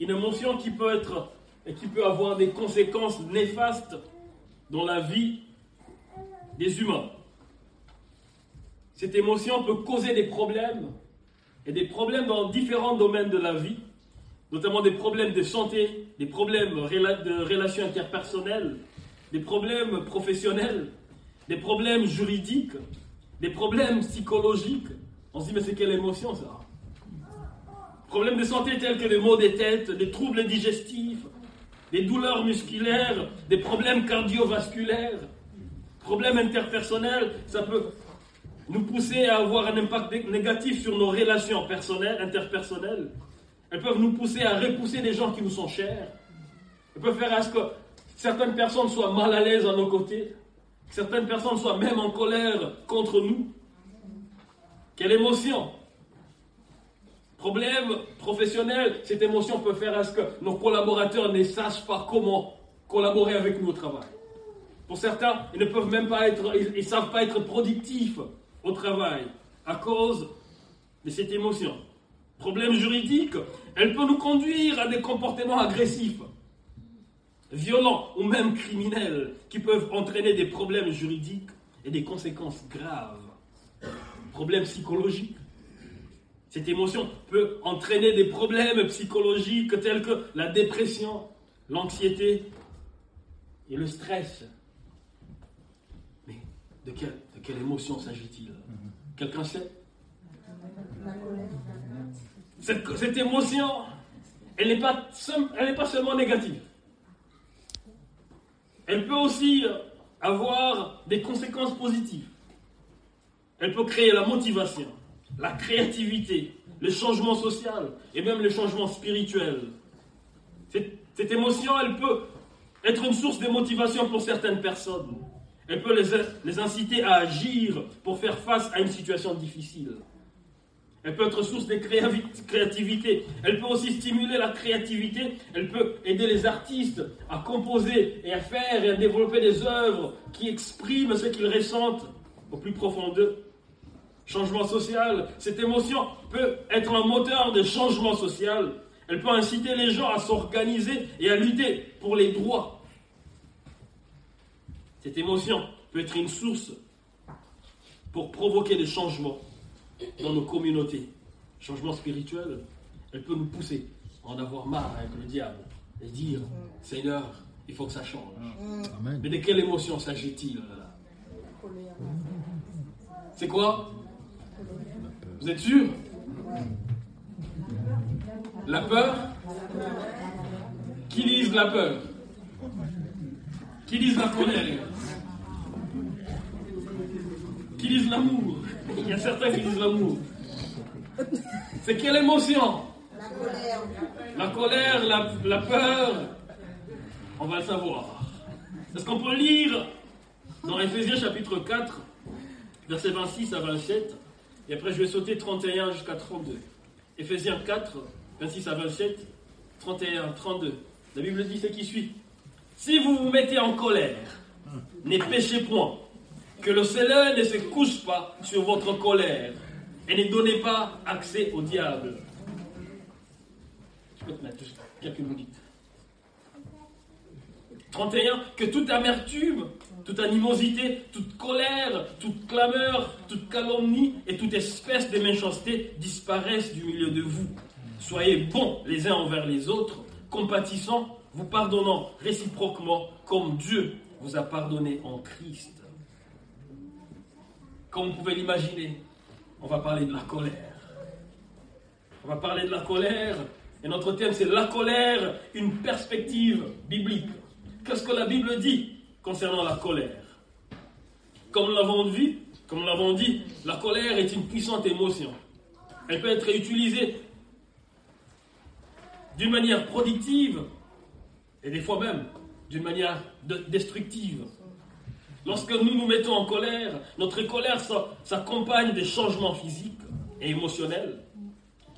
une émotion qui peut être et qui peut avoir des conséquences néfastes dans la vie des humains. Cette émotion peut causer des problèmes et des problèmes dans différents domaines de la vie, notamment des problèmes de santé, des problèmes de relations interpersonnelles, des problèmes professionnels, des problèmes juridiques, des problèmes psychologiques. On se dit, mais c'est quelle émotion ça? Problèmes de santé tels que les maux des têtes, des troubles digestifs, des douleurs musculaires, des problèmes cardiovasculaires, problèmes interpersonnels, ça peut nous pousser à avoir un impact négatif sur nos relations personnelles, interpersonnelles. Elles peuvent nous pousser à repousser des gens qui nous sont chers. Elles peuvent faire à ce que certaines personnes soient mal à l'aise à nos côtés. Certaines personnes soient même en colère contre nous. Quelle émotion Problème professionnel, cette émotion peut faire à ce que nos collaborateurs ne sachent pas comment collaborer avec nous au travail. Pour certains, ils ne peuvent même pas être, ils savent pas être productifs au travail à cause de cette émotion. Problème juridique, elle peut nous conduire à des comportements agressifs, violents ou même criminels qui peuvent entraîner des problèmes juridiques et des conséquences graves. Problèmes psychologiques. Cette émotion peut entraîner des problèmes psychologiques tels que la dépression, l'anxiété et le stress. Mais de quelle émotion s'agit-il? Quelqu'un sait? Cette, cette, émotion, elle n'est pas seulement négative. Elle peut aussi avoir des conséquences positives. Elle peut créer la motivation, la créativité, le changement social et même le changement spirituel. Cette, cette émotion, elle peut être une source de motivation pour certaines personnes. Elle peut les, inciter à agir pour faire face à une situation difficile. Elle peut être source de créativité. Elle peut aussi stimuler la créativité. Elle peut aider les artistes à composer et à faire et à développer des œuvres qui expriment ce qu'ils ressentent au plus profond d'eux. Changement social. Cette émotion peut être un moteur de changement social. Elle peut inciter les gens à s'organiser et à lutter pour les droits cette émotion peut être une source pour provoquer des changements dans nos communautés. Changement spirituel, elle peut nous pousser à en avoir marre avec le diable et dire Seigneur, il faut que ça change. Mais de quelle émotion s'agit-il C'est quoi? Vous êtes sûr? La peur? Qui lise la peur? Qui lise la colère qui disent l'amour? Il y a certains qui disent l'amour. C'est quelle émotion? La colère. La colère, la, peur. On va le savoir. Est-ce qu'on peut lire dans Ephésiens chapitre 4, versets 26 à 27, et après je vais sauter 31 jusqu'à 32. Ephésiens 4, 26 à 27, 31, 32. La Bible dit ce qui suit. Si vous vous mettez en colère, ne péchez point. Que le Seigneur ne se couche pas sur votre colère et ne donnez pas accès au diable. Je peux te mettre quelques minutes. 31. Que toute amertume, toute animosité, toute colère, toute clameur, toute calomnie et toute espèce de méchanceté disparaissent du milieu de vous. Soyez bons les uns envers les autres, compatissants, vous pardonnant réciproquement comme Dieu vous a pardonné en Christ. Comme vous pouvez l'imaginer, on va parler de la colère. On va parler de la colère. Et notre thème, c'est la colère, une perspective biblique. Qu'est-ce que la Bible dit? Concernant la colère Comme nous l'avons dit, comme l'avons dit, la colère est une puissante émotion. Elle peut être utilisée d'une manière productive et des fois même d'une manière destructive. Lorsque nous nous mettons en colère, notre colère s'accompagne des changements physiques et émotionnels.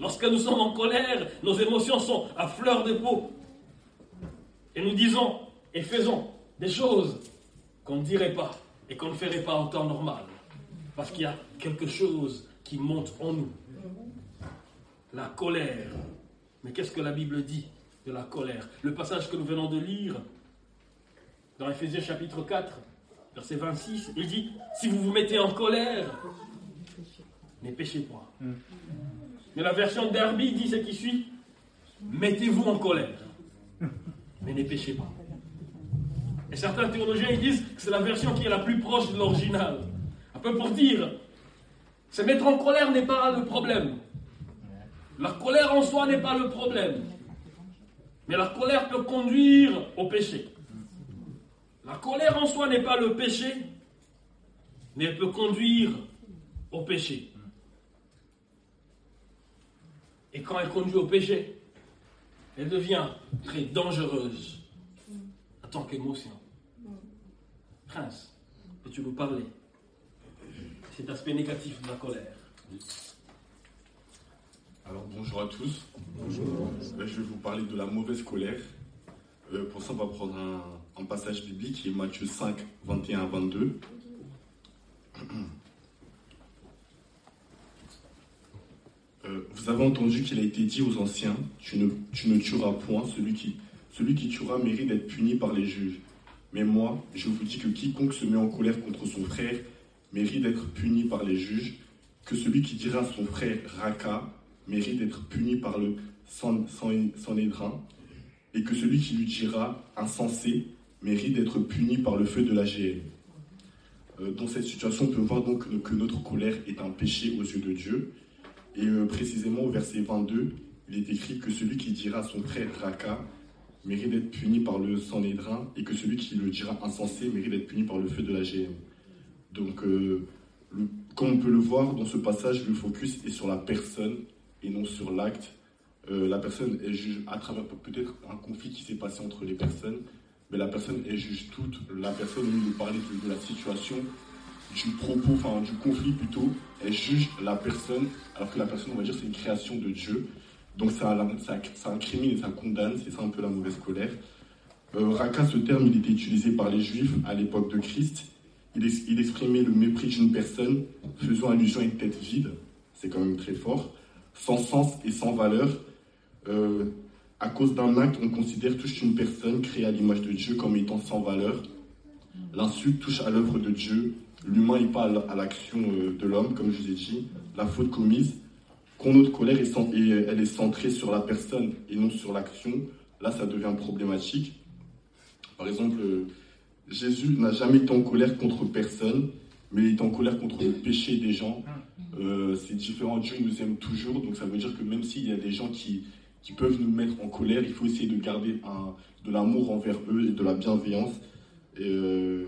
Lorsque nous sommes en colère, nos émotions sont à fleur de peau. Et nous disons et faisons des choses qu'on ne dirait pas et qu'on ne ferait pas en temps normal. Parce qu'il y a quelque chose qui monte en nous. La colère. Mais qu'est-ce que la Bible dit de la colère? Le passage que nous venons de lire dans Ephésiens chapitre 4, verset 26, il dit, si vous vous mettez en colère, ne péchez pas. Mais la version d'Herbie dit ce qui suit, mettez-vous en colère, mais ne péchez pas. Et certains théologiens disent que c'est la version qui est la plus proche de l'original. Un peu pour dire, se mettre en colère n'est pas le problème. La colère en soi n'est pas le problème. Mais la colère peut conduire au péché. La colère en soi n'est pas le péché, mais elle peut conduire au péché. Et quand elle conduit au péché, elle devient très dangereuse en tant qu'émotion. Prince, peux-tu nous parler cet aspect négatif de la colère Alors bonjour à tous. Bonjour. je vais vous parler de la mauvaise colère. Euh, pour ça, on va prendre un, passage biblique qui est Matthieu 5, 21 à 22. Euh, vous avez entendu qu'il a été dit aux anciens, tu ne, tu ne tueras point, celui qui, celui qui tuera mérite d'être puni par les juges. Mais moi, je vous dis que quiconque se met en colère contre son frère mérite d'être puni par les juges, que celui qui dira son frère Raka mérite d'être puni par le Sanhédrin, et que celui qui lui dira insensé mérite d'être puni par le feu de la GL. Euh, dans cette situation, on peut voir donc que notre colère est un péché aux yeux de Dieu. Et euh, précisément au verset 22, il est écrit que celui qui dira son frère Raka mérite d'être puni par le Sanhédrin et que celui qui le dira insensé mérite d'être puni par le feu de la GM. Donc, euh, comme on peut le voir dans ce passage, le focus est sur la personne et non sur l'acte. Euh, la personne est juge à travers peut-être un conflit qui s'est passé entre les personnes, mais la personne est juge toute. La personne, nous parler de, de la situation, du propos, enfin du conflit plutôt, elle juge la personne, alors que la personne, on va dire, c'est une création de Dieu. Donc ça, ça, incrimine et ça condamne, c'est ça un peu la mauvaise colère. Euh, Raka, ce terme, il était utilisé par les Juifs à l'époque de Christ il, exprimait le mépris d'une personne, faisant allusion à une tête vide, c'est quand même très fort, sans sens et sans valeur. Euh, à cause d'un acte, on considère toute une personne créée à l'image de Dieu comme étant sans valeur. L'insulte touche à l'œuvre de Dieu. L'humain n'est pas à l'action euh, de l'homme, comme je vous ai dit. La faute commise, quand notre colère est, centrée sur la personne et non sur l'action, là, ça devient problématique. Par exemple, euh, Jésus n'a jamais été en colère contre personne, mais il est en colère contre le péché des gens. Euh, c'est différent, Dieu nous aime toujours, donc ça veut dire que même s'il y a des gens qui, peuvent nous mettre en colère, il faut essayer de garder de l'amour envers eux et de la bienveillance. Euh,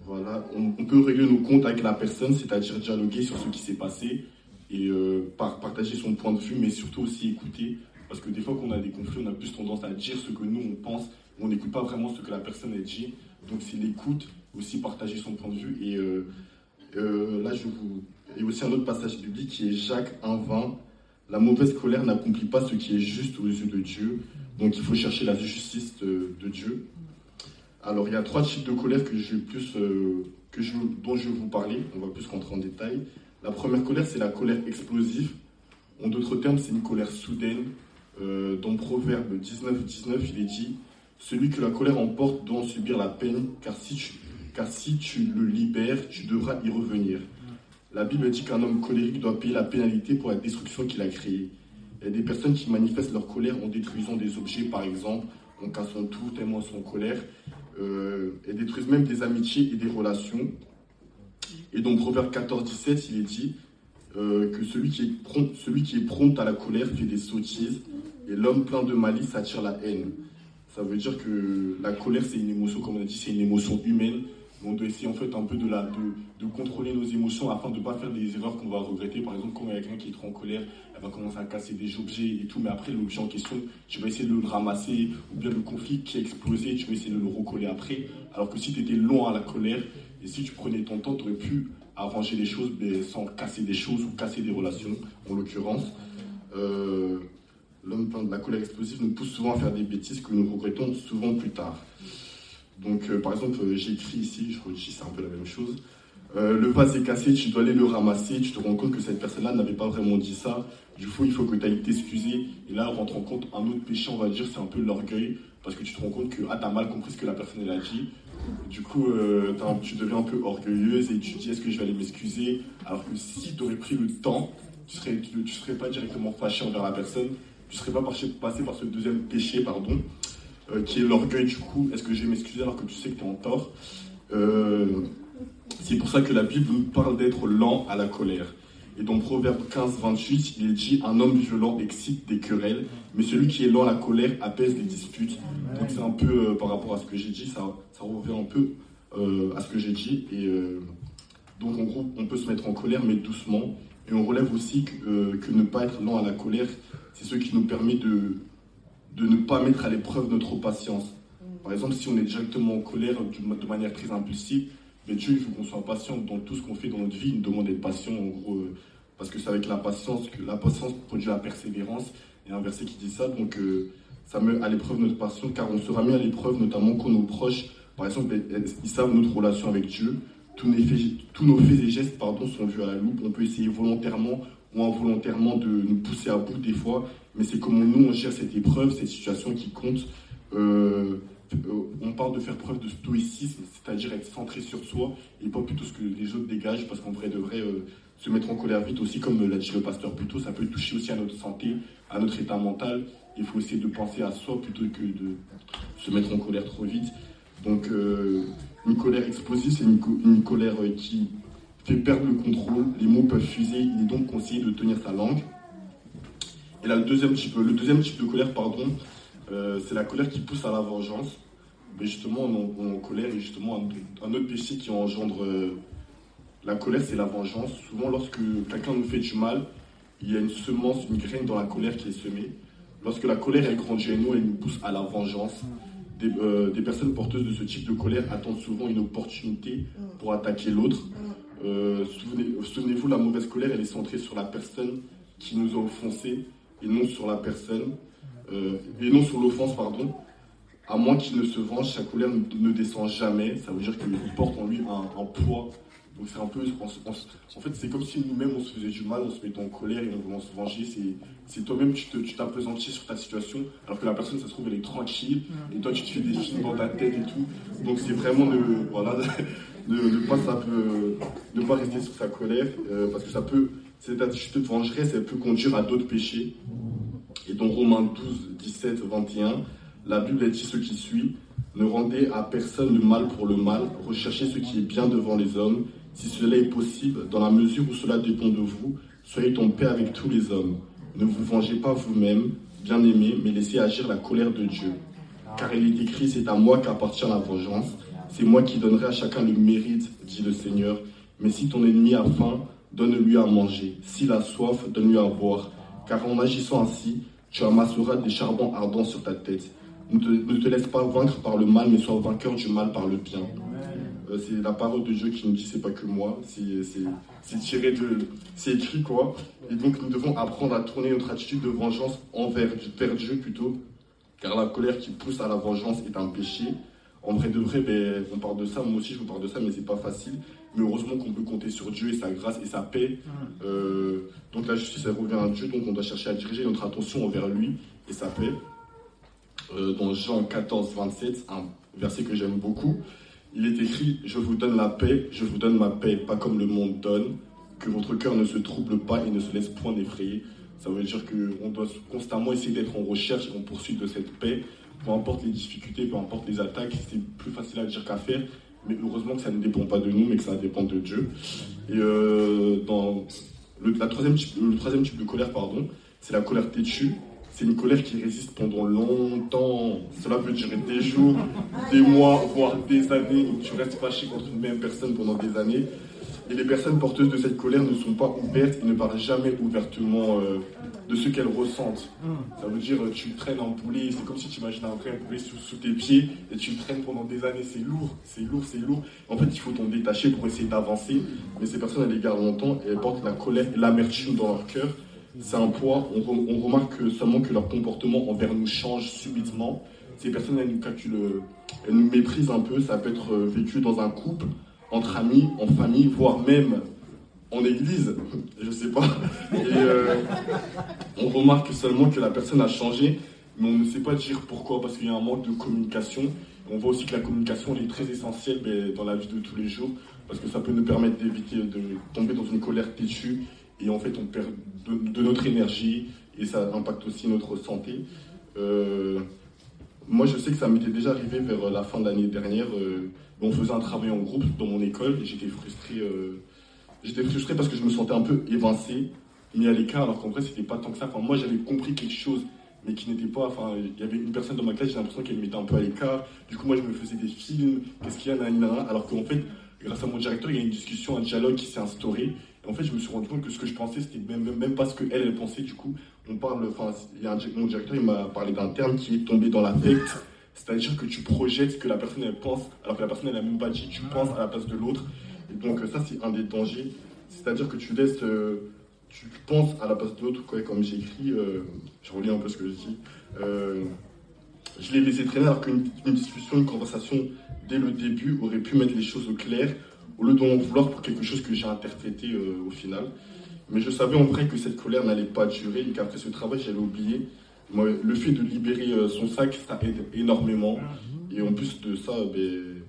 voilà, on, peut régler nos comptes avec la personne, c'est-à-dire dialoguer sur ce qui s'est passé et euh, partager son point de vue, mais surtout aussi écouter. Parce que des fois qu'on a des conflits, on a plus tendance à dire ce que nous on pense on n'écoute pas vraiment ce que la personne a dit. Donc c'est l'écoute, aussi partager son point de vue. Et euh, euh, là, je vous. Et aussi un autre passage biblique qui est Jacques 1,20. La mauvaise colère n'accomplit pas ce qui est juste aux yeux de Dieu. Donc il faut chercher la justice de, Dieu. Alors il y a trois types de colère que je plus, que dont je vais vous parler. On va plus rentrer en détail. La première colère, c'est la colère explosive. En d'autres termes, c'est une colère soudaine. dans Proverbe 19, 19, il est dit celui que la colère emporte doit en subir la peine, car si, tu, car si tu le libères, tu devras y revenir. La Bible dit qu'un homme colérique doit payer la pénalité pour la destruction qu'il a créée. Il y a des personnes qui manifestent leur colère en détruisant des objets, par exemple, en cassant tout tellement elles sont en colère, euh, et détruisent même des amitiés et des relations. Et donc, Proverbe 14, 17, il est dit euh, que celui qui, est prompt, celui qui est prompt à la colère fait des sottises, et l'homme plein de malice attire la haine. Ça veut dire que la colère, c'est une émotion, comme on a dit, c'est une émotion humaine. On doit essayer en fait un peu de, contrôler nos émotions afin de ne pas faire des erreurs qu'on va regretter. Par exemple, quand il y a quelqu'un qui est trop en colère, elle va commencer à casser des objets et tout. Mais après, l'objet en question, tu vas essayer de le ramasser. Ou bien le conflit qui a explosé, tu vas essayer de le recoller après. Alors que si tu étais long à la colère et si tu prenais ton temps, tu aurais pu arranger les choses sans casser des choses ou casser des relations, en l'occurrence. Euh, l'homme plein de la colère explosive nous pousse souvent à faire des bêtises que nous regrettons souvent plus tard. Donc, euh, par exemple, euh, j'ai écrit ici, je redis, c'est un peu la même chose. Le vase est cassé, tu dois aller le ramasser, tu te rends compte que cette personne-là n'avait pas vraiment dit ça. Du coup, il faut que tu ailles t'excuser. Et là, on rentre en compte un autre péché, on va dire, c'est un peu l'orgueil. Parce que tu te rends compte que ah, tu as mal compris ce que la personne a dit. Du coup, euh, tu deviens un peu orgueilleuse et tu dis est-ce que je vais aller m'excuser? Alors que si tu aurais pris le temps, tu ne serais, tu, serais pas directement fâché envers la personne. Tu ne serais pas passé par ce deuxième péché, pardon, euh, qui est l'orgueil du coup. Est-ce que je vais m'excuser alors que tu sais que tu es en tort? C'est pour ça que la Bible nous parle d'être lent à la colère. Et dans Proverbe 15, 28, il est dit Un homme violent excite des querelles, mais celui qui est lent à la colère apaise les disputes. Donc c'est un peu euh, par rapport à ce que j'ai dit, ça, ça revient un peu euh, à ce que j'ai dit. Et euh, donc en gros, on peut se mettre en colère, mais doucement. Et on relève aussi que, que ne pas être lent à la colère, c'est ce qui nous permet de, de ne pas mettre à l'épreuve notre patience. Par exemple, si on est directement en colère de manière très impulsive, mais Dieu, il faut qu'on soit patient dans tout ce qu'on fait dans notre vie. Il nous demande d'être patient, en gros, euh, parce que c'est avec la patience que la patience produit la persévérance. Il y a un verset qui dit ça, donc euh, ça met à l'épreuve notre patience, car on sera mis à l'épreuve, notamment quand nos proches, par exemple, ils savent notre relation avec Dieu. Tous nos faits, tous nos faits et gestes pardon, sont vus à la loupe. On peut essayer volontairement ou involontairement de nous pousser à bout des fois, mais c'est comment nous on gère cette épreuve, cette situation qui compte. Euh, on parle de faire preuve de stoïcisme, c'est-à-dire être centré sur soi et pas plutôt ce que les autres dégagent, parce qu'on vrai devrait euh, se mettre en colère vite aussi, comme l'a dit le pasteur plutôt, ça peut toucher aussi à notre santé, à notre état mental. Il faut essayer de penser à soi plutôt que de se mettre en colère trop vite. Donc, euh, une colère explosive, c'est une, colère qui fait perdre le contrôle, les mots peuvent fuser, il est donc conseillé de tenir sa langue. Et là, le deuxième type de colère, pardon, c'est la colère qui pousse à la vengeance mais justement, on, en colère et justement un, autre péché qui engendre euh, la colère, c'est la vengeance. Souvent, lorsque quelqu'un nous fait du mal, il y a une semence, une graine dans la colère qui est semée. Lorsque la colère est grandit en nous, elle nous pousse à la vengeance. Des, euh, des, personnes porteuses de ce type de colère attendent souvent une opportunité pour attaquer l'autre. Euh, souvenez-vous, la mauvaise colère, elle est centrée sur la personne qui nous a offensés et non sur la personne, et non sur l'offense, pardon à moins qu'il ne se venge, sa colère ne, descend jamais. Ça veut dire qu'il porte en lui un, poids. Donc c'est un peu, en fait, c'est comme si nous-mêmes on se faisait du mal, on se mettait en colère et on voulait se venger. C'est toi-même, tu t'appesantis sur ta situation, alors que la personne, ça se trouve, elle est tranquille, et toi, tu te fais des films dans ta tête et tout. Donc c'est vraiment de, voilà, de, pas, ça peut, ne pas rester sur sa colère, euh, parce que ça peut, cette attitude de vengeresse, elle peut conduire à d'autres péchés. Et dans Romains 12, 17, 21, la Bible dit ce qui suit? Ne rendez à personne le mal pour le mal, recherchez ce qui est bien devant les hommes, si cela est possible, dans la mesure où cela dépend de vous, soyez en paix avec tous les hommes. Ne vous vengez pas vous-même, bien-aimés, mais laissez agir la colère de Dieu. Car il est écrit, c'est à moi qu'appartient la vengeance, c'est moi qui donnerai à chacun le mérite, dit le Seigneur. Mais si ton ennemi a faim, donne-lui à manger. S'il a soif, donne-lui à boire. Car en agissant ainsi, tu amasseras des charbons ardents sur ta tête. Ne te, laisse pas vaincre par le mal, mais sois vainqueur du mal par le bien. Euh, c'est la parole de Dieu qui nous dit, c'est pas que moi, c'est tiré de. C'est écrit quoi. Et donc nous devons apprendre à tourner notre attitude de vengeance envers vers Dieu plutôt, car la colère qui pousse à la vengeance est un péché. En vrai de vrai, ben, on parle de ça, moi aussi je vous parle de ça, mais c'est pas facile. Mais heureusement qu'on peut compter sur Dieu et sa grâce et sa paix. Euh, donc la justice, elle revient à Dieu, donc on doit chercher à diriger notre attention envers lui et sa paix. Euh, dans Jean 14, 27, un verset que j'aime beaucoup. Il est écrit Je vous donne la paix, je vous donne ma paix, pas comme le monde donne, que votre cœur ne se trouble pas et ne se laisse point effrayer. Ça veut dire qu'on doit constamment essayer d'être en recherche et en poursuite de cette paix, peu importe les difficultés, peu importe les attaques, c'est plus facile à dire qu'à faire, mais heureusement que ça ne dépend pas de nous, mais que ça dépend de Dieu. Et euh, dans le, la troisième le troisième type de colère, pardon, c'est la colère têtue. C'est une colère qui résiste pendant longtemps. Cela peut durer des jours, des mois, voire des années. Tu restes fâché contre une même personne pendant des années. Et les personnes porteuses de cette colère ne sont pas ouvertes et ne parlent jamais ouvertement euh, de ce qu'elles ressentent. Ça veut dire, tu traînes un poulet, c'est comme si tu imagines un vrai poulet sous, tes pieds et tu traînes pendant des années. C'est lourd, c'est lourd, c'est lourd. En fait, il faut t'en détacher pour essayer d'avancer. Mais ces personnes, elles les gardent longtemps et elles portent la colère et l'amertume dans leur cœur c'est un poids. On, remarque seulement que leur comportement envers nous change subitement. Ces personnes, elles nous calculent, elles nous méprisent un peu. Ça peut être euh, vécu dans un couple. Entre amis, en famille, voire même en église, je sais pas. Et euh, on remarque seulement que la personne a changé, mais on ne sait pas dire pourquoi, parce qu'il y a un manque de communication. On voit aussi que la communication est très essentielle ben, dans la vie de tous les jours, parce que ça peut nous permettre d'éviter de tomber dans une colère têtue, et en fait on perd de, notre énergie, et ça impacte aussi notre santé. Euh, moi, je sais que ça m'était déjà arrivé vers la fin de l'année dernière. Euh, on faisait un travail en groupe dans mon école et j'étais frustré. Euh, j'étais frustré parce que je me sentais un peu évincé, mis à l'écart, alors qu'en vrai, c'était pas tant que ça. Enfin, moi, j'avais compris quelque chose, mais qui n'était pas. Enfin, il y avait une personne dans ma classe, j'ai l'impression qu'elle me mettait un peu à l'écart. Du coup, moi, je me faisais des films, qu'est-ce qu'il y a, nanana, alors qu'en fait, grâce à mon directeur, il y a une discussion, un dialogue qui s'est instauré. Et en fait, je me suis rendu compte que ce que je pensais, c'était même, même pas ce qu'elle, elle pensait. Du coup, on parle. Enfin, il y a un, mon directeur, il m'a parlé d'un terme qui est tombé dans l'affect. C'est-à-dire que tu projettes ce que la personne elle pense, alors que la personne elle a même pas dit, tu penses à la place de l'autre. Et donc ça c'est un des dangers. C'est-à-dire que tu laisses, euh, tu penses à la place de l'autre, comme j'ai écrit, euh, je relis un peu ce que je dis. Euh, je l'ai laissé traîner alors qu'une discussion, une conversation dès le début aurait pu mettre les choses au clair, au lieu d'en vouloir pour quelque chose que j'ai interprété au final. Mais je savais en vrai que cette colère n'allait pas durer et qu'après ce travail, j'allais oublier le fait de libérer euh, son sac, ça aide énormément. Et en plus de ça, ben,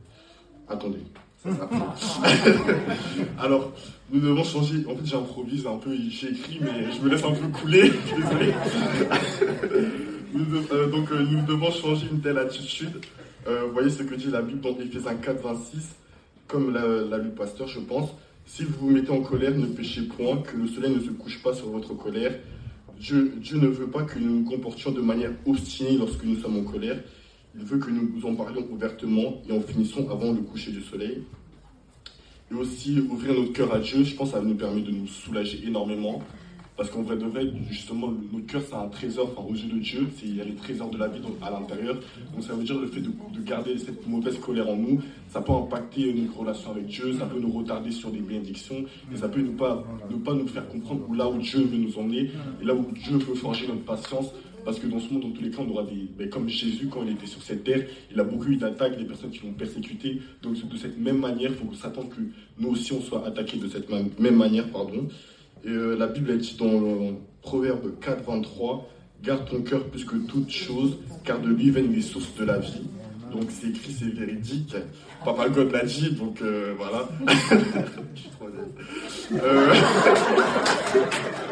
attendez. Alors, nous devons changer. En fait, j'improvise un peu, j'ai écrit, mais je me laisse un peu couler. Désolé. Euh, donc, euh, nous devons changer une telle attitude. vous voyez ce que dit la Bible dans Ephésiens 4, 26, comme l'a lu Pasteur, je pense. Si vous vous mettez en colère, ne péchez point, que le soleil ne se couche pas sur votre colère Dieu, ne veut pas que nous nous comportions de manière obstinée lorsque nous sommes en colère. Il veut que nous en parlions ouvertement et en finissons avant le coucher du soleil. Et aussi ouvrir notre cœur à Dieu, je pense ça nous permet de nous soulager énormément. Parce qu'en vrai de vrai, justement, notre cœur, c'est un trésor enfin, aux yeux de Dieu. Il y a les trésors de la vie à l'intérieur. Donc ça veut dire le fait de, garder cette mauvaise colère en nous, ça peut impacter notre relation avec Dieu, ça peut nous retarder sur des bénédictions, et ça peut ne pas, ne pas nous faire comprendre où là où Dieu veut nous emmener, et là où Dieu veut forger notre patience. Parce que dans ce monde, dans tous les cas, on aura des. Ben, comme Jésus, quand il était sur cette terre, il a beaucoup eu d'attaques, des personnes qui l'ont persécuté. Donc, de cette même manière, il faut s'attendre que nous aussi, on soit attaqués de cette même manière. pardon. Et euh, la Bible dit dans le Proverbe 4, 23, Garde ton cœur plus que toute chose, car de lui viennent les sources de la vie. Donc c'est écrit, c'est véridique. Papa God l'a dit, donc euh, voilà. euh...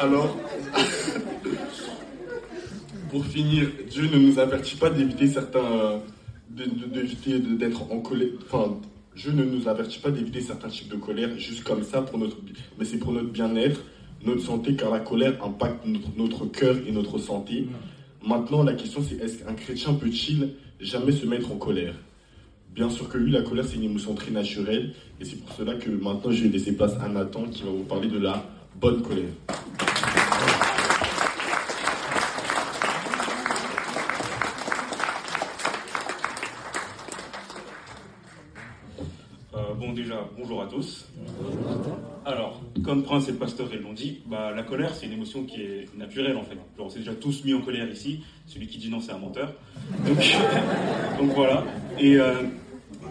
Alors, pour finir, Dieu ne nous avertit pas d'éviter certains, d'éviter d'être en colère, je ne nous avertis pas d'éviter certains types de colère juste comme ça, pour notre, mais c'est pour notre bien-être, notre santé, car la colère impacte notre, notre cœur et notre santé. Maintenant, la question c'est est-ce qu'un chrétien peut-il jamais se mettre en colère? Bien sûr que oui, la colère c'est une émotion très naturelle, et c'est pour cela que maintenant je vais laisser place à Nathan qui va vous parler de la bonne colère. Bonjour à tous. Alors, comme Prince et le pasteur l'ont dit, bah, la colère, c'est une émotion qui est naturelle en fait. on s'est déjà tous mis en colère ici. Celui qui dit non, c'est un menteur. Donc, voilà. Euh,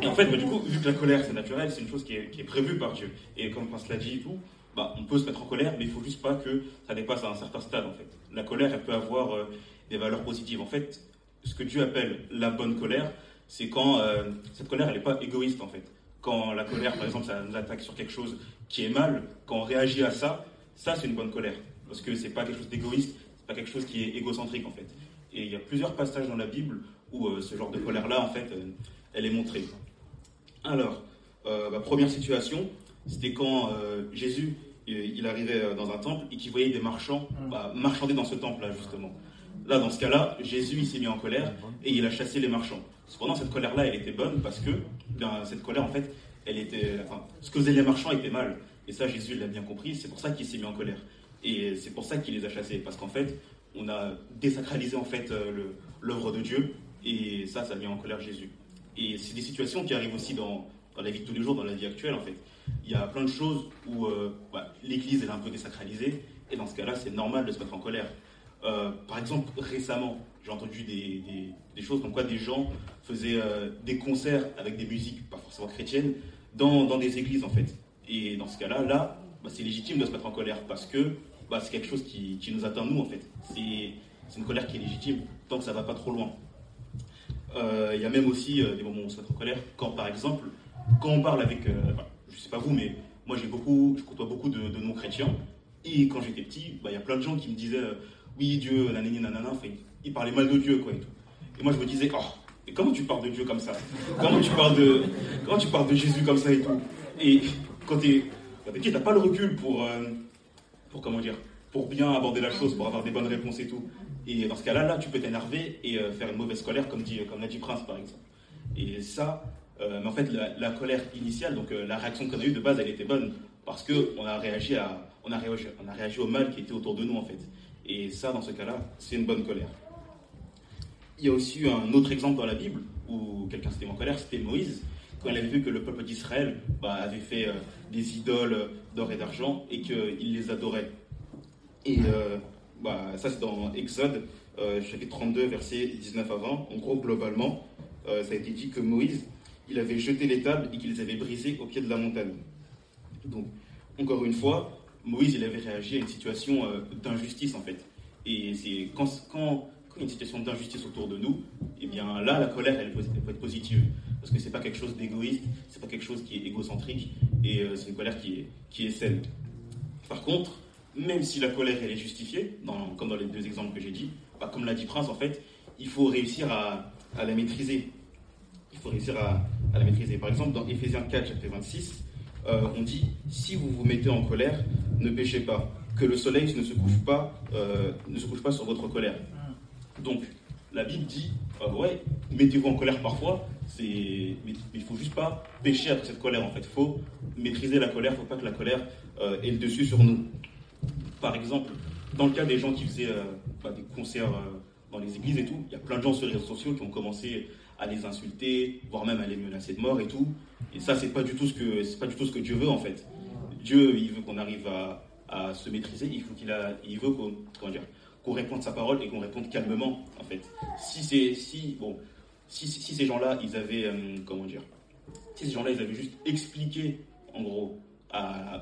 et, en fait, bah, du coup, vu que la colère, c'est naturel, c'est une chose qui est, prévue par Dieu. Et comme Prince l'a dit et tout, bah, on peut se mettre en colère, mais il faut juste pas que ça dépasse à un certain stade en fait. La colère, elle peut avoir euh, des valeurs positives. En fait, ce que Dieu appelle la bonne colère, c'est quand euh, cette colère, elle n'est pas égoïste en fait quand la colère, par exemple, ça nous attaque sur quelque chose qui est mal, quand on réagit à ça, ça c'est une bonne colère. Parce que c'est pas quelque chose d'égoïste, c'est pas quelque chose qui est égocentrique en fait. Et il y a plusieurs passages dans la Bible où euh, ce genre de colère-là, en fait, euh, elle est montrée. Alors, euh, première situation, c'était quand Jésus, il arrivait dans un temple et qu'il voyait des marchands bah, marchander dans ce temple-là, justement. Là, dans ce cas-là, Jésus, s'est mis en colère et il a chassé les marchands. Cependant, cette colère-là, elle était bonne parce que cette colère, en fait, elle était, ce que faisaient les marchands était mal. Et ça, Jésus l'a bien compris. C'est pour ça qu'il s'est mis en colère. Et c'est pour ça qu'il les a chassés. Parce qu'en fait, on a désacralisé en fait euh, l'œuvre de Dieu. Et ça, ça met en colère Jésus. Et c'est des situations qui arrivent aussi dans, dans, la vie de tous les jours, dans la vie actuelle en fait. Il y a plein de choses où euh, bah, l'Église est un peu désacralisée. Et dans ce cas-là, c'est normal de se mettre en colère. Par exemple, récemment, j'ai entendu des, choses comme quoi des gens faisaient des concerts avec des musiques, pas forcément chrétiennes, dans, des églises en fait. Et dans ce cas-là, là, bah, c'est légitime de se mettre en colère parce que bah, c'est quelque chose qui, nous atteint nous en fait. C'est une colère qui est légitime tant que ça va pas trop loin. Euh, il y a même aussi euh, des moments où on se met en colère quand par exemple, quand on parle avec, je euh, je sais pas vous, mais moi j'ai beaucoup, je côtoie beaucoup de, non-chrétiens et quand j'étais petit, bah, il y a plein de gens qui me disaient oui Dieu, nanani nanana, enfin, ils parlaient mal de Dieu quoi et moi je me disais oh, et comment tu parles de Dieu comme ça? Comment tu parles de, comment tu parles de Jésus comme ça et tout? Et quand tu es tu n'as pas le recul pour, euh, pour, comment dire, pour bien aborder la chose, pour avoir des bonnes réponses et tout. Et dans ce cas-là, là, tu peux t'énerver et euh, faire une mauvaise colère, comme, dit, comme l'a dit Prince, par exemple. Et ça, euh, mais en fait, la, colère initiale, donc la réaction qu'on a eue de base, elle était bonne, parce a, à, on a, on a réagi au mal qui était autour de nous, en fait. Et ça, dans ce cas-là, c'est une bonne colère. Il y a aussi un autre exemple dans la Bible où quelqu'un s'était en colère, c'était Moïse quand il avait vu que le peuple d'Israël bah, avait fait euh, des idoles d'or et d'argent et qu'il les adorait. Et euh, bah, ça, c'est dans Exode, euh, chapitre 32, verset 19 à 20. En gros, globalement, ça a été dit que Moïse, il avait jeté les tables et qu'il les avait brisées au pied de la montagne. Donc, encore une fois, Moïse, il avait réagi à une situation d'injustice, en fait. Et c'est quand, quand, a une situation d'injustice autour de nous, eh bien là, la colère, elle peut être positive parce que c'est pas quelque chose d'égoïste, c'est pas quelque chose qui est égocentrique, et euh, c'est une colère qui est, saine. Par contre, même si la colère elle est justifiée, comme dans les deux exemples que j'ai dit, bah, comme l'a dit Prince, en fait, il faut réussir à, la maîtriser. Il faut réussir à, la maîtriser. Par exemple, dans Ephésiens 4, chapitre 26, euh, on dit si vous vous mettez en colère, ne péchez pas, que le soleil ne se couche pas, euh, ne se couche pas sur votre colère. Donc, la Bible dit ouais, mettez-vous en colère parfois, mais il faut juste pas pécher après cette colère en fait. Il faut maîtriser la colère, faut pas que la colère euh, ait le dessus sur nous. Par exemple, dans le cas des gens qui faisaient euh, bah, des concerts euh, dans les églises et tout, il y a plein de gens sur les réseaux sociaux qui ont commencé à les insulter, voire même à les menacer de mort et tout. Et ça, ce que c'est pas du tout ce que Dieu veut en fait. Dieu, il veut qu'on arrive à, se maîtriser. Il faut a, il veut qu'on, qu'on réponde sa parole et qu'on réponde calmement en fait. Si si bon si, ces gens-là, ils avaient, euh, comment dire, si ces gens-là, ils avaient juste expliqué, en gros,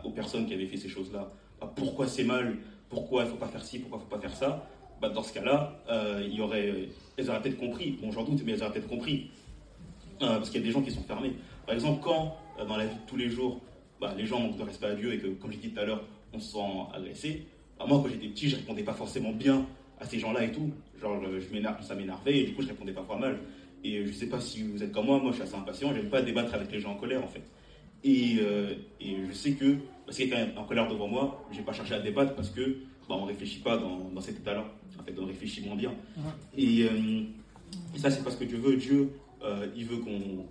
aux personnes qui avaient fait ces choses-là, bah, pourquoi c'est mal, pourquoi il ne faut pas faire ci, pourquoi il ne faut pas faire ça, bah, dans ce cas-là, euh, aurait, elles auraient peut-être compris. Bon, j'en doute, mais elles auraient peut-être compris. Euh, parce qu'il y a des gens qui sont fermés. Par exemple, quand, dans la vie de tous les jours, bah, les gens manquent de respect à Dieu et que, comme j'ai dit tout à l'heure, on se sent agressé, bah, moi, quand j'étais petit, je répondais pas forcément bien à ces gens-là et tout. Genre, je ça m'énervait et du coup, je répondais parfois mal. Et je ne sais pas si vous êtes comme moi, moi je suis assez impatient, j'aime pas débattre avec les gens en colère en fait. Et, euh, et je sais que, parce qu'il y a quelqu'un en colère devant moi, je n'ai pas cherché à débattre parce que bah, on ne réfléchit pas dans, dans cet état-là. En fait, on réfléchit moins bien. Et, euh, et, ça, c'est parce que Dieu veut. Dieu, euh, il veut qu'on,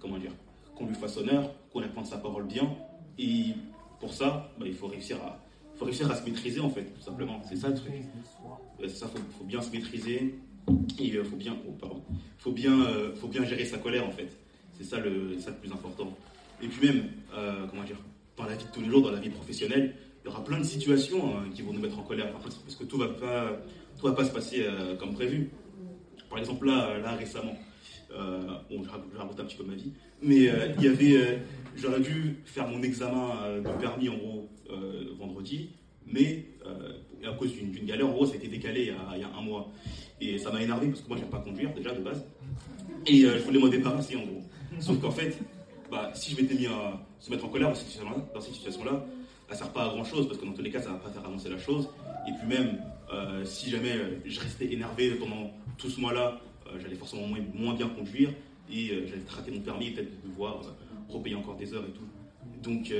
comment dire, qu'on lui fasse honneur, qu'on réponde sa parole bien. Et pour ça, bah, il faut réussir à, faut réussir à se maîtriser en fait, tout simplement. C'est ça le truc. C'est ça, faut, faut bien se maîtriser, il faut bien, oh, faut euh, faut bien gérer sa colère en fait. C'est ça le, ça le plus important. Et puis même, euh, comment dire, dans la vie de tous les jours, dans la vie professionnelle, il y aura plein de situations hein, qui vont nous mettre en colère. parce que tout va va pas se passer euh, comme prévu. Par exemple là, là récemment, bon, je raconte un petit peu ma vie, mais il y avait, j'aurais dû faire mon examen de permis en gros vendredi, mais à cause d'une galère, en gros, ça a été décalé il y a un mois. Et ça m'a énervé parce que moi, j'aime pas conduire déjà de base. Et euh, je voulais m'en débarrasser en gros. Sauf qu'en fait, bah, si je m'étais mis à se mettre en colère dans cette situation-là, situation ça ne sert pas à grand chose parce que dans tous les cas, ça va pas faire avancer la chose. Et puis même, euh, si jamais euh, je restais énervé pendant tout ce mois-là, j'allais forcément moins, bien conduire et j'allais traiter mon permis et peut-être devoir repayer encore des heures et tout. Donc,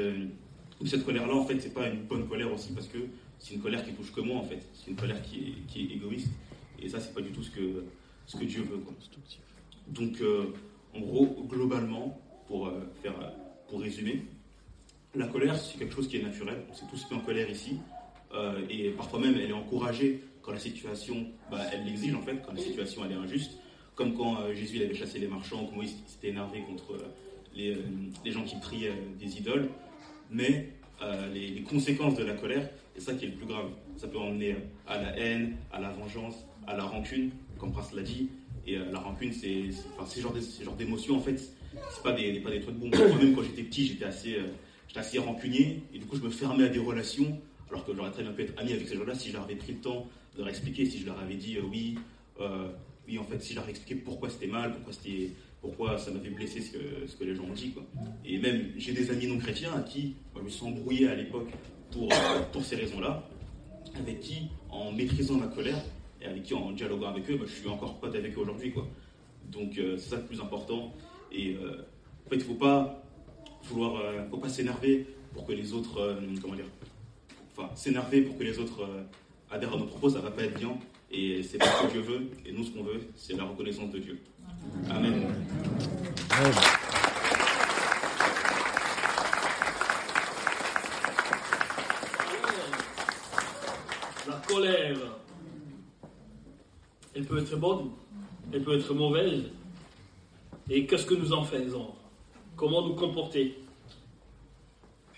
cette colère-là, en fait, c'est pas une bonne colère aussi parce que c'est une colère qui touche que moi en fait. C'est une colère qui est, égoïste. Et ça, c'est pas du tout ce que, ce que Dieu veut. Donc, euh, en gros, globalement, pour, euh, faire, pour résumer, la colère, c'est quelque chose qui est naturel. On s'est tous mis en colère ici. Euh, et parfois même, elle est encouragée quand la situation, bah, elle l'exige en fait, quand la situation elle est injuste. Comme quand Jésus il avait chassé les marchands, comment il s'était énervé contre les, les, gens qui priaient des idoles. Mais les, conséquences de la colère, c'est ça qui est le plus grave. ça peut emmener à la haine, à la vengeance, à la rancune, comme Prince l'a dit. Et la rancune, c'est ce genre d'émotions, en fait, c'est pas des, pas des trucs bons. Moi-même, quand j'étais petit, j'étais assez, j'étais assez rancunier, et du coup, je me fermais à des relations, alors que j'aurais très bien pu être ami avec ces gens-là si je leur avais pris le temps de leur expliquer, si je leur avais dit oui, oui, en fait, si je leur expliqué pourquoi c'était mal, pourquoi c'était pourquoi ça m'avait blessé ce que, ce que les gens ont dit. Quoi. Et même, j'ai des amis non chrétiens à qui je me suis embrouillé à l'époque pour, pour ces raisons-là, avec qui, en maîtrisant ma colère, et avec qui, en dialoguant avec eux, bah, je suis encore pote avec eux aujourd'hui. Quoi. Donc, euh, c'est ça le plus important. Et euh, en fait, il ne faut pas vouloir, euh, faut pas s'énerver pour que les autres, comment dire, enfin, s'énerver pour que les autres adhèrent à nos propos, ça ne va pas être bien. Et c'est pas ce que Dieu veut. Et nous, ce qu'on veut, c'est la reconnaissance de Dieu. Amen. La colère, elle peut être bonne, elle peut être mauvaise. Et qu'est-ce que nous en faisons? Comment nous comporter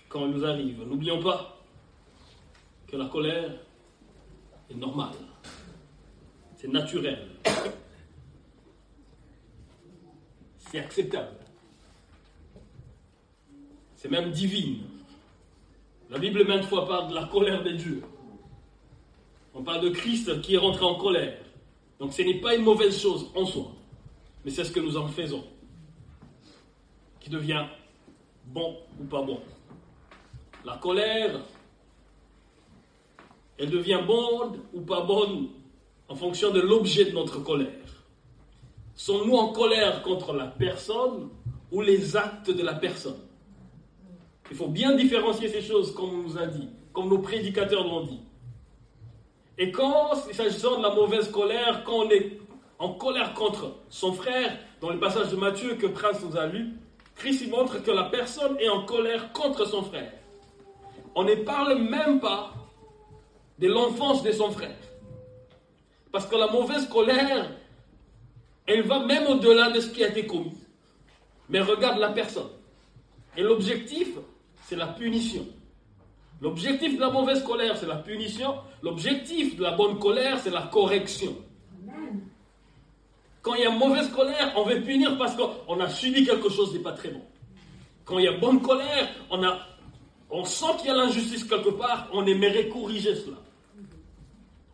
quand elle nous arrive? N'oublions pas que la colère est normale, c'est naturel. c'est acceptable. C'est même divine. La Bible maintes fois parle de la colère de Dieu. On parle de Christ qui est rentré en colère. Donc ce n'est pas une mauvaise chose en soi, mais c'est ce que nous en faisons qui devient bon ou pas bon. La colère, elle devient bonne ou pas bonne en fonction de l'objet de notre colère. Sommes-nous en colère contre la personne ou les actes de la personne? Il faut bien différencier ces choses, comme on nous a dit, comme nos prédicateurs l'ont dit. Et quand, s'agissant de la mauvaise colère, quand on est en colère contre son frère, dans le passage de Matthieu que Prince nous a lu, Christ montre que la personne est en colère contre son frère. On ne parle même pas de l'enfance de son frère. Parce que la mauvaise colère elle va même au-delà de ce qui a été commis. Mais regarde la personne. Et l'objectif, c'est la punition. L'objectif de la mauvaise colère, c'est la punition. L'objectif de la bonne colère, c'est la correction. Quand il y a mauvaise colère, on veut punir parce qu'on a subi quelque chose de pas très bon. Quand il y a bonne colère, on, a, on sent qu'il y a l'injustice quelque part, on aimerait corriger cela.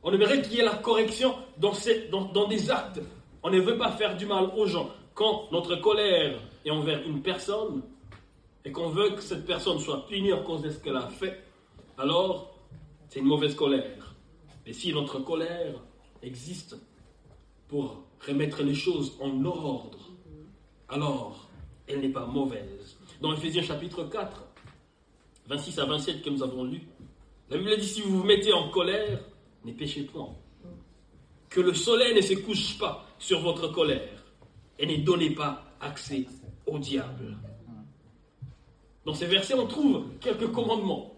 On aimerait qu'il y ait la correction dans, des actes on ne veut pas faire du mal aux gens. Quand notre colère est envers une personne et qu'on veut que cette personne soit punie à cause de ce qu'elle a fait, alors c'est une mauvaise colère. Mais si notre colère existe pour remettre les choses en ordre, alors elle n'est pas mauvaise. Dans Ephésiens chapitre 4, 26 à 27 que nous avons lu, la Bible dit si vous vous mettez en colère, ne péchez point. Que le soleil ne se couche pas sur votre colère et ne donnez pas accès au diable. Dans ces versets, on trouve quelques commandements.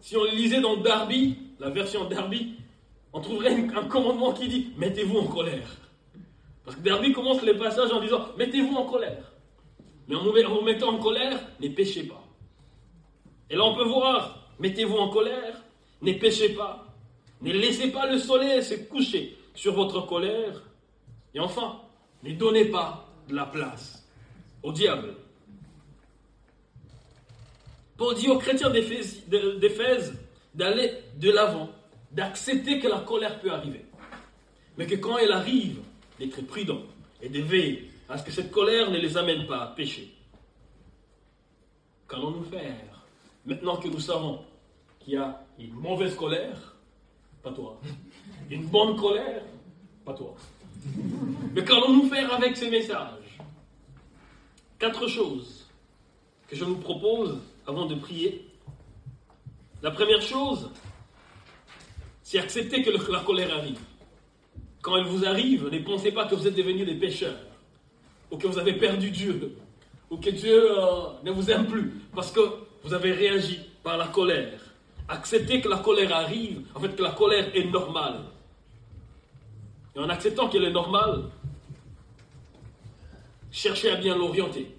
Si on les lisait dans Darby, la version Darby, on trouverait un commandement qui dit Mettez-vous en colère. Parce que Darby commence les passages en disant Mettez-vous en colère. Mais en vous mettant en colère, ne péchez pas. Et là, on peut voir Mettez-vous en colère, ne péchez pas. Ne laissez pas le soleil se coucher sur votre colère et enfin, ne donnez pas de la place au diable. Pour dire aux chrétiens d'Éphèse d'aller de l'avant, d'accepter que la colère peut arriver. Mais que quand elle arrive, d'être prudent et de veiller à ce que cette colère ne les amène pas à pécher. Qu'allons-nous faire Maintenant que nous savons qu'il y a une mauvaise colère, pas toi. Une bonne colère, pas toi. Mais qu'allons-nous faire avec ces messages? Quatre choses que je vous propose avant de prier. La première chose, c'est accepter que la colère arrive. Quand elle vous arrive, ne pensez pas que vous êtes devenus des pécheurs, ou que vous avez perdu Dieu, ou que Dieu euh, ne vous aime plus, parce que vous avez réagi par la colère. Acceptez que la colère arrive, en fait que la colère est normale. Et en acceptant qu'elle est normale, cherchez à bien l'orienter.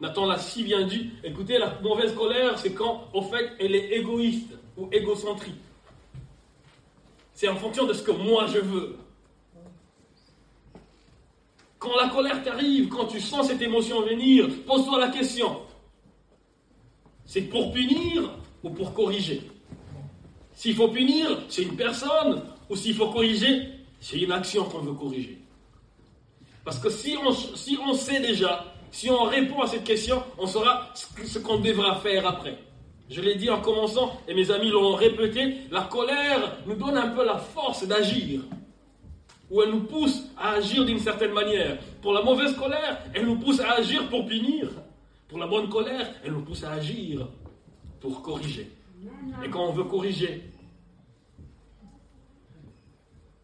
Nathan l'a si bien dit. Écoutez, la mauvaise colère, c'est quand, au fait, elle est égoïste. ou égocentrique. C'est en fonction de ce que moi je veux. Quand la colère t'arrive, quand tu sens cette émotion venir, pose-toi la question. C'est pour punir ou pour corriger? S'il faut punir, c'est une personne, ou s'il faut corriger, c'est une action qu'on veut corriger. Parce que si on, si on sait déjà, si on répond à cette question, on saura ce qu'on devra faire après. Je l'ai dit en commençant, et mes amis l'ont répété, la colère nous donne un peu la force d'agir. Ou elle nous pousse à agir d'une certaine manière. Pour la mauvaise colère, elle nous pousse à agir pour punir. Pour la bonne colère, elle nous pousse à agir pour corriger. Et quand on veut corriger,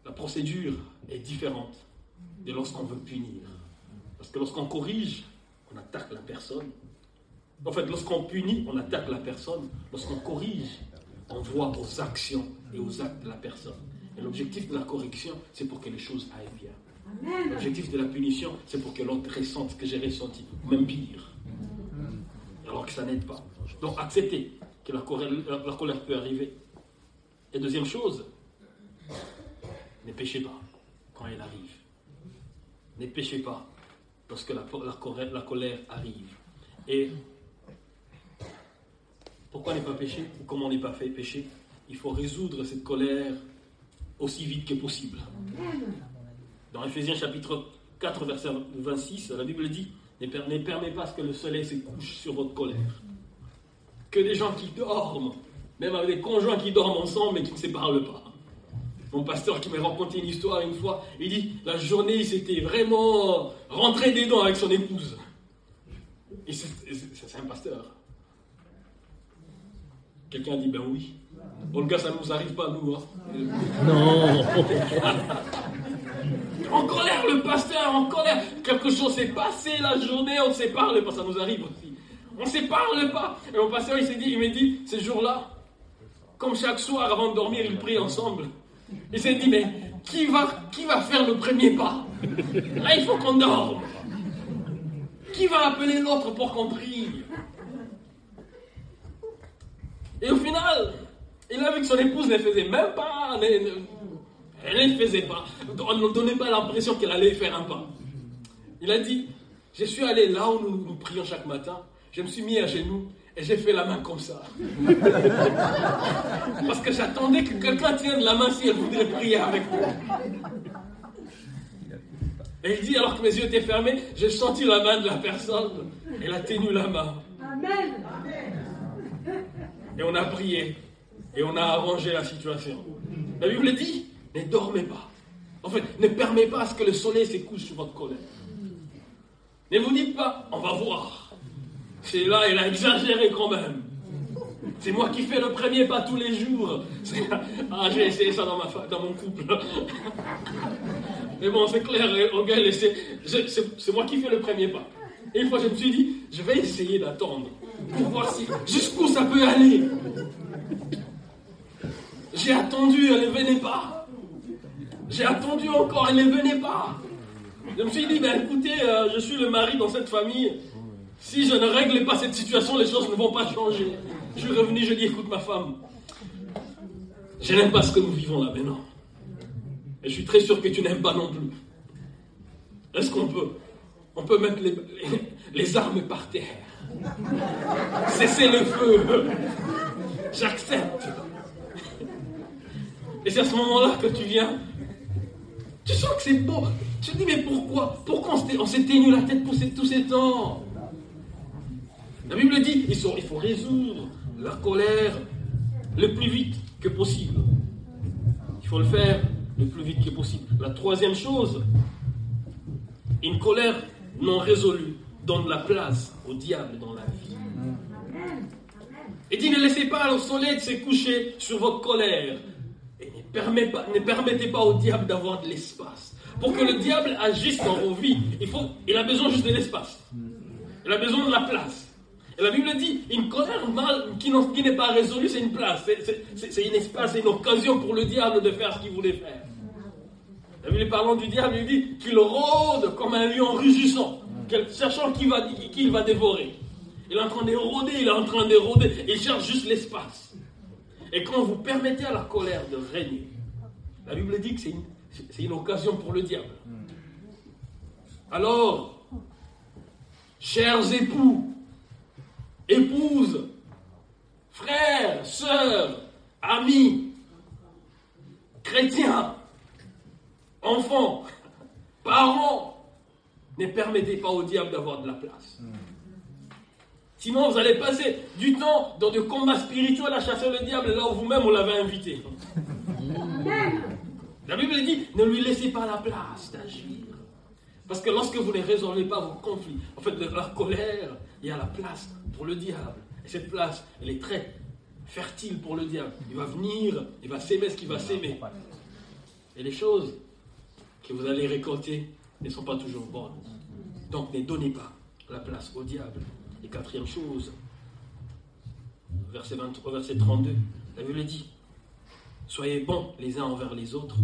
la procédure est différente de lorsqu'on veut punir. Parce que lorsqu'on corrige, on attaque la personne. En fait, lorsqu'on punit, on attaque la personne. Lorsqu'on corrige, on voit aux actions et aux actes de la personne. Et l'objectif de la correction, c'est pour que les choses aillent bien. L'objectif de la punition, c'est pour que l'autre ressente ce que j'ai ressenti, même pire. Que ça n'aide pas. Donc accepter que la colère, peut arriver. Et deuxième chose, ne péchez pas quand elle arrive. Ne péchez pas lorsque la, la, colère arrive. Et pourquoi ne pas pécher Ou comment n'est pas fait pécher? Il faut résoudre cette colère aussi vite que possible. Dans Ephésiens chapitre 4, verset 26, la Bible dit Ne permet pas que le soleil se couche sur votre colère. Que des gens qui dorment, même avec des conjoints qui dorment ensemble mais qui ne se parlent pas. Mon pasteur qui m'a raconté une histoire une fois, il dit la journée, il s'était vraiment rentré des dents avec son épouse. Et c'est un pasteur. Quelqu'un dit ben oui. Olga, ça ne nous arrive pas, nous. Hein. Non En colère, le pasteur, en colère. Quelque chose s'est passé la journée, on ne sait pas, ça nous arrive aussi. On ne sait pas. Et mon pasteur, il s'est dit, il m'a dit, ce jour-là, comme chaque soir avant de dormir, ils prient ensemble. Il s'est dit, mais qui va, qui va faire le premier pas? Là, il faut qu'on dorme. Qui va appeler l'autre pour qu'on prie? Et au final, il a vu que son épouse ne faisait même pas. Elle ne faisait pas. On ne donnait pas l'impression qu'elle allait faire un pas. Il a dit Je suis allé là où nous, nous prions chaque matin. Je me suis mis à genoux et j'ai fait la main comme ça. Parce que j'attendais que quelqu'un tienne la main si elle voudrait prier avec moi. Et il dit, alors que mes yeux étaient fermés, j'ai senti la main de la personne. Elle a tenu la main. Amen. Et on a prié. Et on a arrangé la situation. La Bible dit, ne dormez pas. En fait, ne permettez pas à ce que le soleil se couche sur votre colère. Ne vous dites pas, on va voir. C'est là, il a exagéré quand même. C'est moi qui fais le premier pas tous les jours. Ah, j'ai essayé ça dans, ma dans mon couple. Mais bon, c'est clair, c'est moi qui fais le premier pas. Et une fois, je me suis dit, je vais essayer d'attendre pour voir si, jusqu'où ça peut aller. J'ai attendu, elle ne venait pas. J'ai attendu encore, elle ne venait pas. Je me suis dit, ben écoutez, euh, je suis le mari dans cette famille. Si je ne règle pas cette situation, les choses ne vont pas changer. Je suis revenu, je dis, écoute ma femme, je n'aime pas ce que nous vivons là maintenant. Et je suis très sûr que tu n'aimes pas non plus. Est-ce qu'on peut On peut mettre les, les armes par terre? Cessez le feu. J'accepte. Et c'est à ce moment-là que tu viens. Tu sens que c'est beau. Tu te dis, mais pourquoi? Pourquoi on s'est tenu la tête pour tous ces temps? La Bible dit, il faut, il faut résoudre la colère le plus vite que possible. Il faut le faire le plus vite que possible. La troisième chose, une colère non résolue donne la place au diable dans la vie. Et dit, ne laissez pas le soleil se coucher sur votre colère. Ne, permettez pas au diable d'avoir de l'espace. Pour que le diable agisse dans vos vies, il, il a besoin juste de l'espace. Il a besoin de la place. Et la Bible dit, une colère mal, qui, n'est pas résolue, c'est une place. C'est un espace, c'est une occasion pour le diable de faire ce qu'il voulait faire. La Bible parlant du diable, il dit qu'il rôde comme un lion rugissant, cherchant qui qui va dévorer. Il est en train d'éroder, il est en train d'éroder, il cherche juste l'espace. Et quand vous permettez à la colère de régner, la Bible dit que c'est une, une occasion pour le diable. Alors, chers époux, épouses, frères, sœurs, amis, chrétiens, enfants, parents, ne permettez pas au diable d'avoir de la place. Sinon, vous allez passer du temps dans des combats spirituels à chasser le diable là où vous-même on l'avait invité. La Bible dit ne lui laissez pas la place d'agir. Parce que lorsque vous ne résolvez pas vos conflits, en fait, de la colère, il y a la place pour le diable. Et cette place, elle est très fertile pour le diable. Il va venir, il va s'aimer ce qu'il va s'aimer. Et les choses que vous allez récolter ne sont pas toujours bonnes. Donc ne donnez pas la place au diable. Et quatrième chose, verset, 23, verset 32, la Bible dit, soyez bons les uns envers les autres,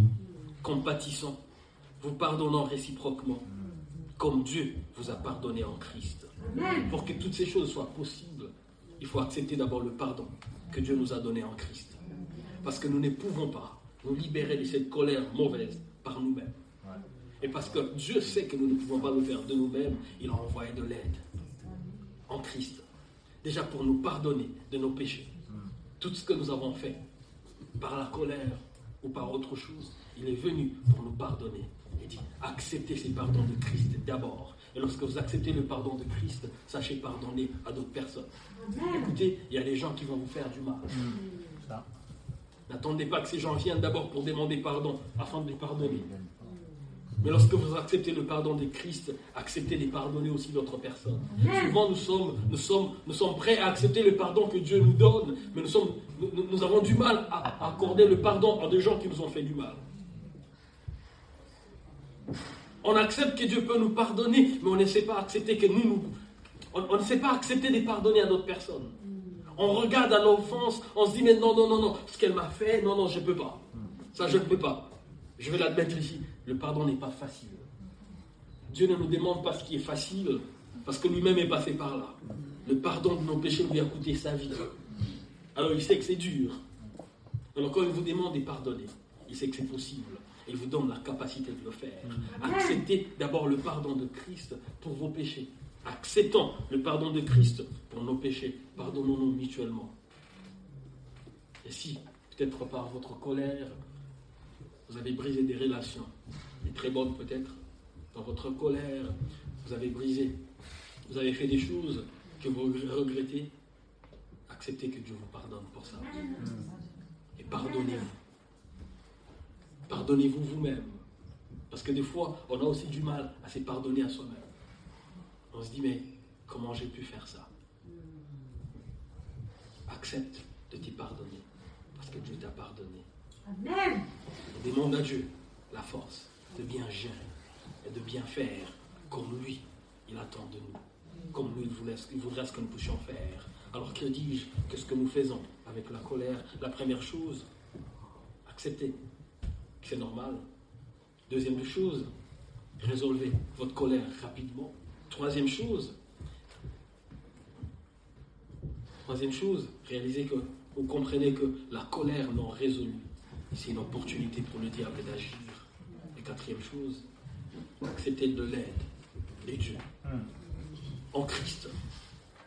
compatissants, vous pardonnant réciproquement, comme Dieu vous a pardonné en Christ. Pour que toutes ces choses soient possibles, il faut accepter d'abord le pardon que Dieu nous a donné en Christ. Parce que nous ne pouvons pas nous libérer de cette colère mauvaise par nous-mêmes. Et parce que Dieu sait que nous ne pouvons pas le faire de nous-mêmes, il a envoyé de l'aide en Christ. Déjà pour nous pardonner de nos péchés. Tout ce que nous avons fait par la colère ou par autre chose, il est venu pour nous pardonner. Il dit, acceptez ces pardons de Christ d'abord. Et lorsque vous acceptez le pardon de Christ, sachez pardonner à d'autres personnes. Écoutez, il y a des gens qui vont vous faire du mal. N'attendez pas que ces gens viennent d'abord pour demander pardon afin de les pardonner. Mais lorsque vous acceptez le pardon de Christ, acceptez de pardonner aussi d'autres personnes. Souvent, nous sommes, nous, sommes, nous sommes prêts à accepter le pardon que Dieu nous donne, mais nous, sommes, nous, nous avons du mal à accorder le pardon à des gens qui nous ont fait du mal. On accepte que Dieu peut nous pardonner, mais on ne sait pas accepter que nous, nous on, ne sait pas accepter de pardonner à d'autres personnes. On regarde à l'enfance, on se dit, mais non, non, non, non, ce qu'elle m'a fait, non, non, je ne peux pas. Ça, je ne peux pas. Je vais l'admettre ici. Le pardon n'est pas facile. Dieu ne nous demande pas ce qui est facile, parce que lui-même est passé par là. Le pardon de nos péchés lui a coûté sa vie. Alors il sait que c'est dur. Alors quand il vous demande de pardonner, il sait que c'est possible. Il vous donne la capacité de le faire. Acceptez d'abord le pardon de Christ pour vos péchés. Acceptons le pardon de Christ pour nos péchés. Pardonnons-nous mutuellement. Et si, peut-être par votre colère, vous avez brisé des relations, des très bonnes peut-être, dans votre colère, vous avez brisé, vous avez fait des choses que vous regrettez, acceptez que Dieu vous pardonne pour ça. Et pardonnez-vous. Pardonnez-vous vous-même. Parce que des fois, on a aussi du mal à se pardonner à soi-même. On se dit, mais comment j'ai pu faire ça? Accepte de t'y pardonner. Parce que Dieu t'a pardonné. Amen. demande à Dieu la force de bien gérer et de bien faire comme lui, il attend de nous. Comme lui, il voudrait, voudrait ce que nous puissions faire. Alors que dis-je Qu'est-ce que nous faisons avec la colère La première chose, accepter que c'est normal. Deuxième chose, résolvez votre colère rapidement. Troisième chose, troisième chose, réalisez que vous comprenez que la colère non résolue, c'est une opportunité pour le diable d'agir. Et quatrième chose, accepter de l'aide de Dieu. En Christ,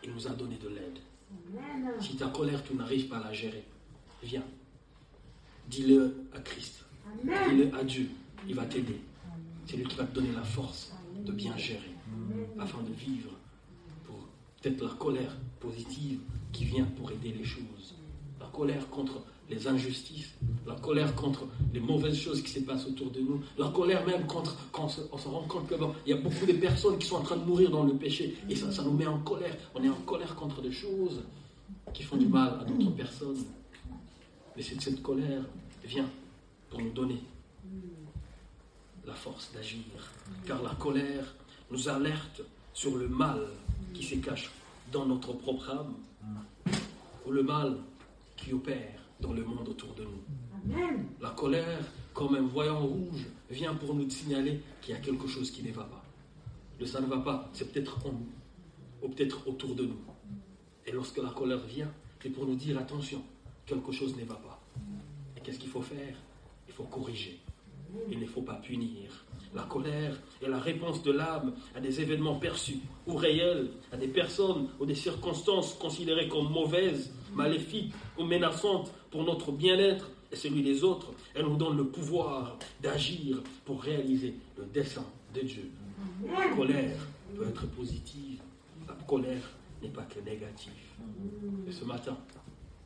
il nous a donné de l'aide. Si ta colère, tu n'arrives pas à la gérer, viens. Dis-le à Christ. Dis-le à Dieu. Il va t'aider. C'est lui qui va te donner la force de bien gérer afin de vivre pour peut-être la colère positive qui vient pour aider les choses. La colère contre les injustices, la colère contre les mauvaises choses qui se passent autour de nous, la colère même contre quand on se, rend compte qu'il y a beaucoup de personnes qui sont en train de mourir dans le péché et ça, nous met en colère. On est en colère contre des choses qui font du mal à d'autres personnes. Mais cette colère vient pour nous donner la force d'agir. Car la colère nous alerte sur le mal qui se cache dans notre propre âme ou le mal qui opère dans le monde autour de nous. La colère, comme un voyant rouge, vient pour nous signaler qu'il y a quelque chose qui ne va pas. Le ça ne va pas, c'est peut-être en nous, ou peut-être autour de nous. Et lorsque la colère vient, c'est pour nous dire attention, quelque chose ne va pas. Et qu'est-ce qu'il faut faire? Il faut corriger. Il ne faut pas punir. La colère est la réponse de l'âme à des événements perçus ou réels, à des personnes ou des circonstances considérées comme mauvaises, maléfiques ou menaçantes pour notre bien-être et celui des autres. Elle nous donne le pouvoir d'agir pour réaliser le dessein de Dieu. La colère peut être positive. La colère n'est pas que négative. Et ce matin,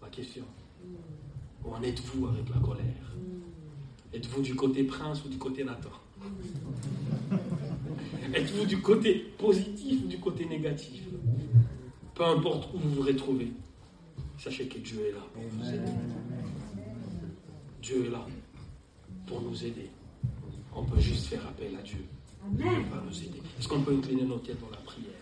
ma question, où en êtes-vous avec la colère? Êtes-vous du côté prince ou du côté Nathan Êtes-vous du côté positif ou du côté négatif? Peu importe où vous vous retrouvez, sachez que Dieu est là pour vous aider. Dieu est là pour nous aider. On peut juste faire appel à Dieu. Il va nous aider. Est-ce qu'on peut incliner nos têtes dans la prière?